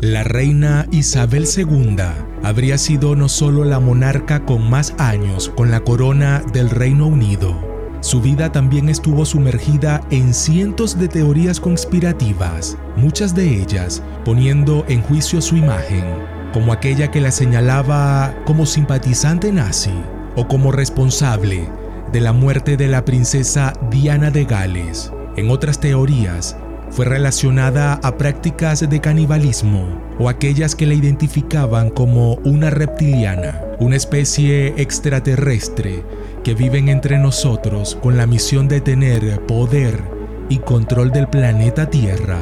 La reina Isabel II habría sido no solo la monarca con más años con la corona del Reino Unido, su vida también estuvo sumergida en cientos de teorías conspirativas, muchas de ellas poniendo en juicio su imagen, como aquella que la señalaba como simpatizante nazi o como responsable de la muerte de la princesa Diana de Gales. En otras teorías, fue relacionada a prácticas de canibalismo o aquellas que la identificaban como una reptiliana, una especie extraterrestre que viven entre nosotros con la misión de tener poder y control del planeta Tierra.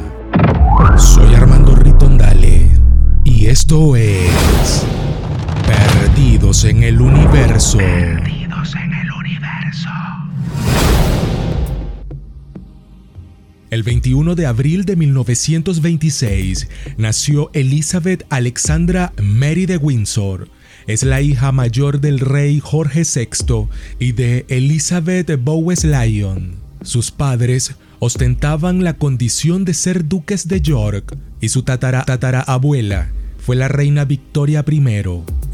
Soy Armando Ritondale y esto es Perdidos en el Universo. El 21 de abril de 1926 nació Elizabeth Alexandra Mary de Windsor. Es la hija mayor del rey Jorge VI y de Elizabeth Bowes Lyon. Sus padres ostentaban la condición de ser duques de York y su tatara, abuela fue la reina Victoria I.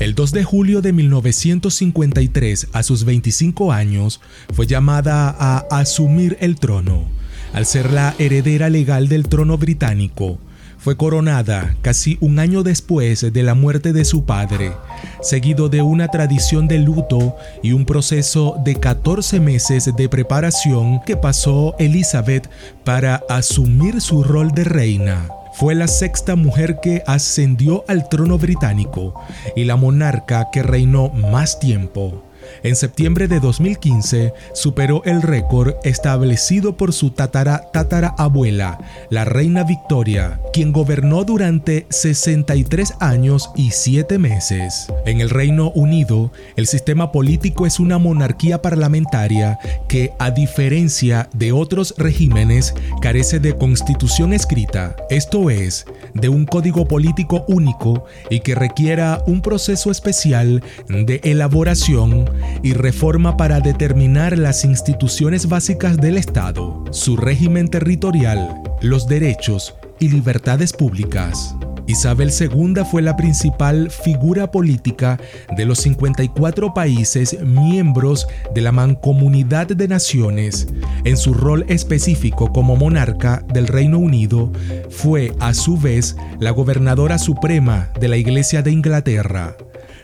El 2 de julio de 1953, a sus 25 años, fue llamada a asumir el trono al ser la heredera legal del trono británico, fue coronada casi un año después de la muerte de su padre, seguido de una tradición de luto y un proceso de 14 meses de preparación que pasó Elizabeth para asumir su rol de reina. Fue la sexta mujer que ascendió al trono británico y la monarca que reinó más tiempo. En septiembre de 2015 superó el récord establecido por su tatara tatara abuela, la reina Victoria, quien gobernó durante 63 años y 7 meses. En el Reino Unido, el sistema político es una monarquía parlamentaria que, a diferencia de otros regímenes, carece de constitución escrita, esto es, de un código político único y que requiera un proceso especial de elaboración y reforma para determinar las instituciones básicas del Estado, su régimen territorial, los derechos y libertades públicas. Isabel II fue la principal figura política de los 54 países miembros de la Mancomunidad de Naciones. En su rol específico como monarca del Reino Unido, fue a su vez la gobernadora suprema de la Iglesia de Inglaterra.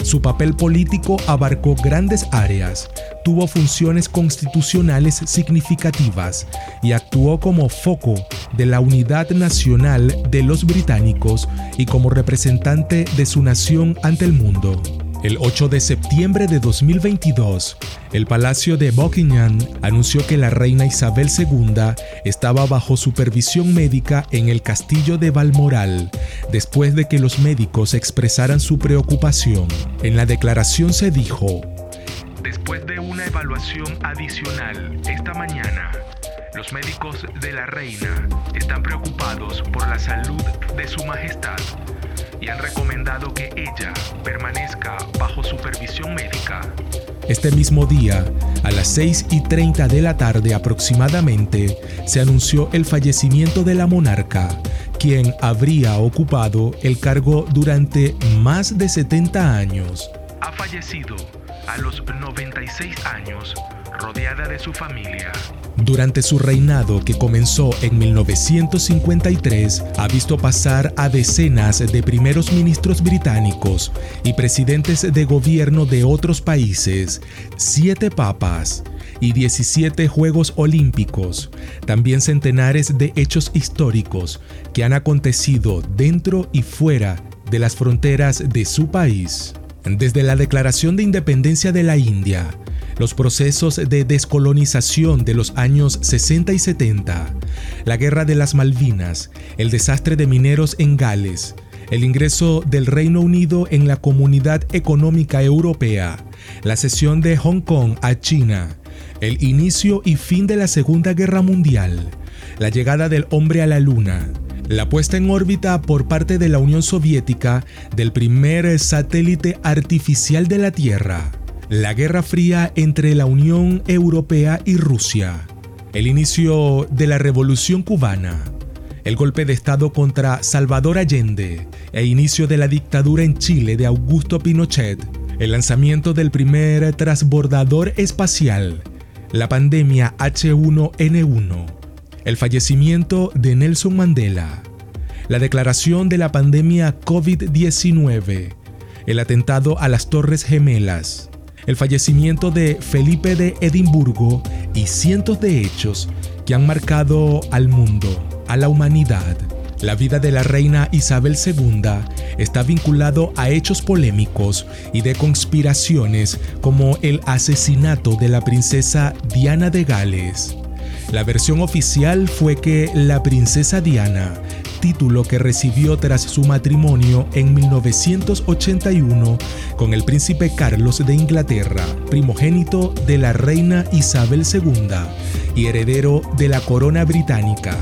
Su papel político abarcó grandes áreas, tuvo funciones constitucionales significativas y actuó como foco de la unidad nacional de los británicos y como representante de su nación ante el mundo. El 8 de septiembre de 2022, el Palacio de Buckingham anunció que la reina Isabel II estaba bajo supervisión médica en el castillo de Balmoral, después de que los médicos expresaran su preocupación. En la declaración se dijo, Después de una evaluación adicional esta mañana, los médicos de la reina están preocupados por la salud de su majestad y han recomendado que ella permanezca bajo supervisión médica. Este mismo día, a las 6 y 30 de la tarde aproximadamente, se anunció el fallecimiento de la monarca, quien habría ocupado el cargo durante más de 70 años. Ha fallecido a los 96 años, rodeada de su familia. Durante su reinado, que comenzó en 1953, ha visto pasar a decenas de primeros ministros británicos y presidentes de gobierno de otros países, siete papas y 17 Juegos Olímpicos, también centenares de hechos históricos que han acontecido dentro y fuera de las fronteras de su país. Desde la Declaración de Independencia de la India, los procesos de descolonización de los años 60 y 70, la Guerra de las Malvinas, el desastre de mineros en Gales, el ingreso del Reino Unido en la Comunidad Económica Europea, la cesión de Hong Kong a China, el inicio y fin de la Segunda Guerra Mundial, la llegada del hombre a la Luna, la puesta en órbita por parte de la Unión Soviética del primer satélite artificial de la Tierra, la Guerra Fría entre la Unión Europea y Rusia, el inicio de la Revolución cubana, el golpe de Estado contra Salvador Allende e inicio de la dictadura en Chile de Augusto Pinochet, el lanzamiento del primer transbordador espacial, la pandemia H1N1, el fallecimiento de Nelson Mandela, la declaración de la pandemia COVID-19, el atentado a las Torres Gemelas, el fallecimiento de Felipe de Edimburgo y cientos de hechos que han marcado al mundo, a la humanidad. La vida de la reina Isabel II está vinculado a hechos polémicos y de conspiraciones como el asesinato de la princesa Diana de Gales. La versión oficial fue que la princesa Diana título que recibió tras su matrimonio en 1981 con el príncipe Carlos de Inglaterra, primogénito de la reina Isabel II y heredero de la corona británica.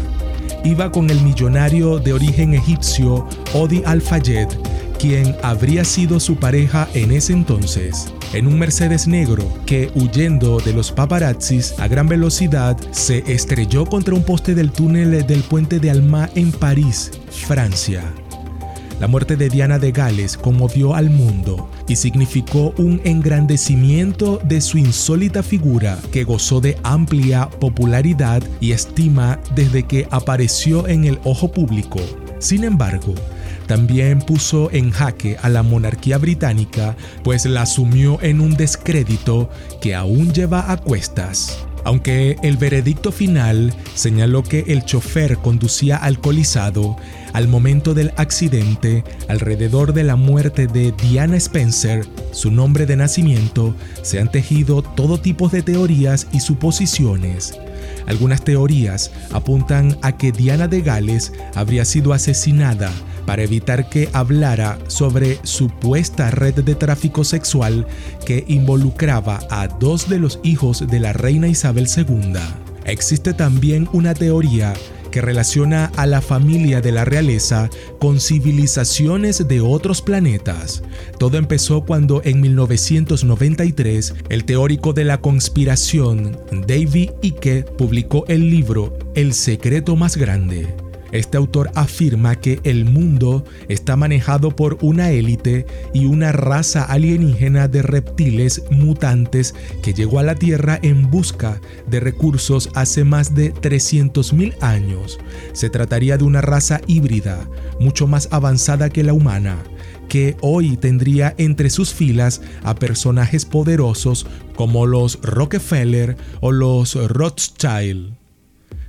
Iba con el millonario de origen egipcio Odi Al-Fayed, quien habría sido su pareja en ese entonces en un Mercedes negro que, huyendo de los paparazzis a gran velocidad, se estrelló contra un poste del túnel del puente de Alma en París, Francia. La muerte de Diana de Gales conmovió al mundo y significó un engrandecimiento de su insólita figura que gozó de amplia popularidad y estima desde que apareció en el ojo público. Sin embargo, también puso en jaque a la monarquía británica, pues la sumió en un descrédito que aún lleva a cuestas. Aunque el veredicto final señaló que el chofer conducía alcoholizado, al momento del accidente, alrededor de la muerte de Diana Spencer, su nombre de nacimiento, se han tejido todo tipo de teorías y suposiciones. Algunas teorías apuntan a que Diana de Gales habría sido asesinada para evitar que hablara sobre supuesta red de tráfico sexual que involucraba a dos de los hijos de la reina Isabel II. Existe también una teoría que relaciona a la familia de la realeza con civilizaciones de otros planetas. Todo empezó cuando en 1993 el teórico de la conspiración David Icke publicó el libro El secreto más grande. Este autor afirma que el mundo está manejado por una élite y una raza alienígena de reptiles mutantes que llegó a la Tierra en busca de recursos hace más de 300.000 años. Se trataría de una raza híbrida, mucho más avanzada que la humana, que hoy tendría entre sus filas a personajes poderosos como los Rockefeller o los Rothschild.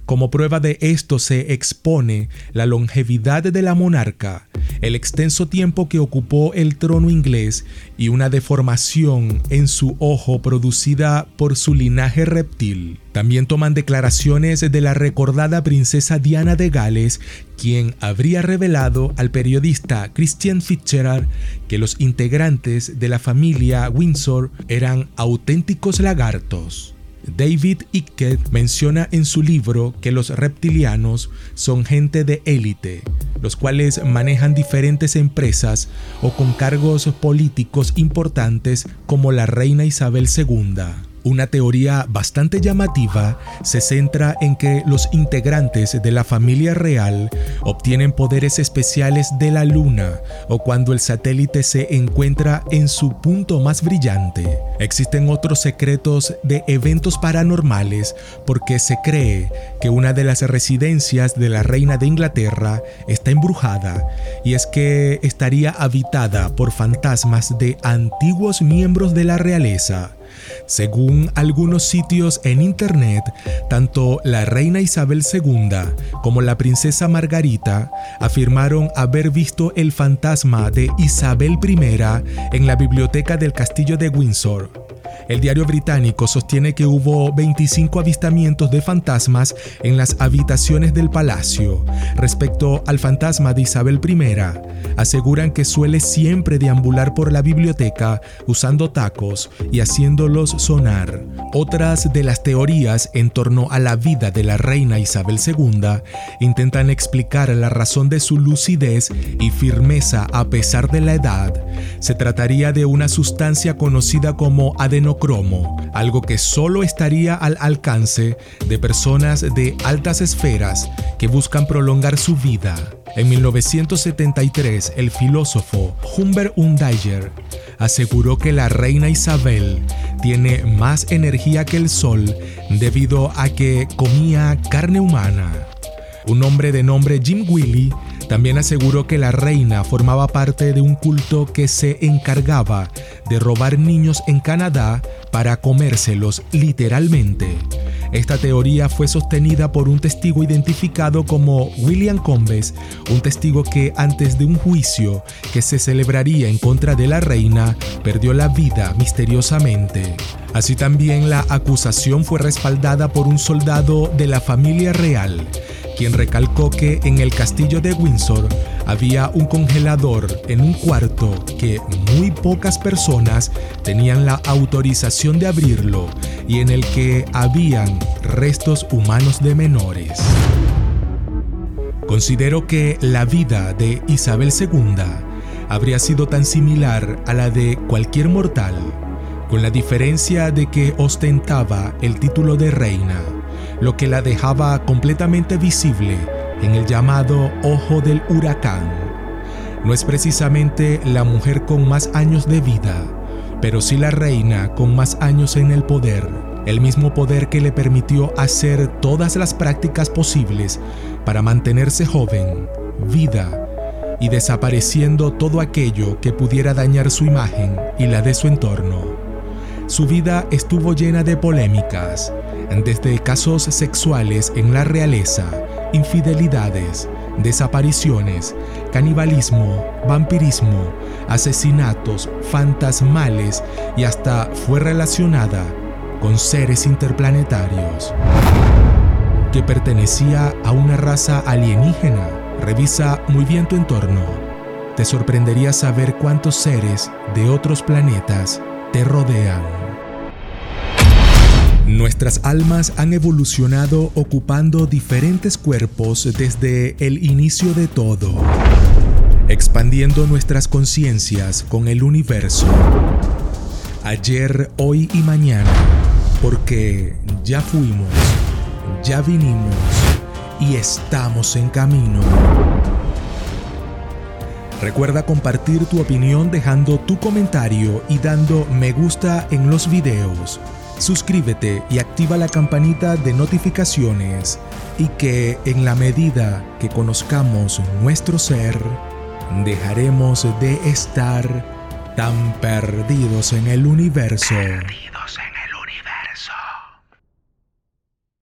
Como prueba de esto se expone la longevidad de la monarca, el extenso tiempo que ocupó el trono inglés y una deformación en su ojo producida por su linaje reptil. También toman declaraciones de la recordada princesa Diana de Gales, quien habría revelado al periodista Christian Fitzgerald que los integrantes de la familia Windsor eran auténticos lagartos. David Icke menciona en su libro que los reptilianos son gente de élite, los cuales manejan diferentes empresas o con cargos políticos importantes como la reina Isabel II. Una teoría bastante llamativa se centra en que los integrantes de la familia real obtienen poderes especiales de la luna o cuando el satélite se encuentra en su punto más brillante. Existen otros secretos de eventos paranormales porque se cree que una de las residencias de la reina de Inglaterra está embrujada y es que estaría habitada por fantasmas de antiguos miembros de la realeza según algunos sitios en internet, tanto la reina Isabel II como la princesa Margarita afirmaron haber visto el fantasma de Isabel I en la biblioteca del castillo de Windsor. El diario británico sostiene que hubo 25 avistamientos de fantasmas en las habitaciones del palacio. Respecto al fantasma de Isabel I, aseguran que suele siempre deambular por la biblioteca usando tacos y haciéndolos sonar. Otras de las teorías en torno a la vida de la reina Isabel II intentan explicar la razón de su lucidez y firmeza a pesar de la edad. Se trataría de una sustancia conocida como adenocarina monocromo, algo que solo estaría al alcance de personas de altas esferas que buscan prolongar su vida. En 1973, el filósofo Humbert Undayer aseguró que la reina Isabel tiene más energía que el sol debido a que comía carne humana. Un hombre de nombre Jim Willy también aseguró que la reina formaba parte de un culto que se encargaba de robar niños en Canadá para comérselos literalmente. Esta teoría fue sostenida por un testigo identificado como William Combes, un testigo que antes de un juicio que se celebraría en contra de la reina, perdió la vida misteriosamente. Así también la acusación fue respaldada por un soldado de la familia real, quien recalcó que en el castillo de Windsor había un congelador en un cuarto que muy pocas personas tenían la autorización de abrirlo y en el que habían restos humanos de menores. Considero que la vida de Isabel II habría sido tan similar a la de cualquier mortal, con la diferencia de que ostentaba el título de reina lo que la dejaba completamente visible en el llamado ojo del huracán. No es precisamente la mujer con más años de vida, pero sí la reina con más años en el poder, el mismo poder que le permitió hacer todas las prácticas posibles para mantenerse joven, vida y desapareciendo todo aquello que pudiera dañar su imagen y la de su entorno. Su vida estuvo llena de polémicas, desde casos sexuales en la realeza, infidelidades, desapariciones, canibalismo, vampirismo, asesinatos, fantasmales y hasta fue relacionada con seres interplanetarios. Que pertenecía a una raza alienígena. Revisa muy bien tu entorno. Te sorprendería saber cuántos seres de otros planetas te rodean. Nuestras almas han evolucionado ocupando diferentes cuerpos desde el inicio de todo, expandiendo nuestras conciencias con el universo, ayer, hoy y mañana, porque ya fuimos, ya vinimos y estamos en camino. Recuerda compartir tu opinión dejando tu comentario y dando me gusta en los videos suscríbete y activa la campanita de notificaciones y que en la medida que conozcamos nuestro ser, dejaremos de estar tan perdidos en el universo. Perdidos en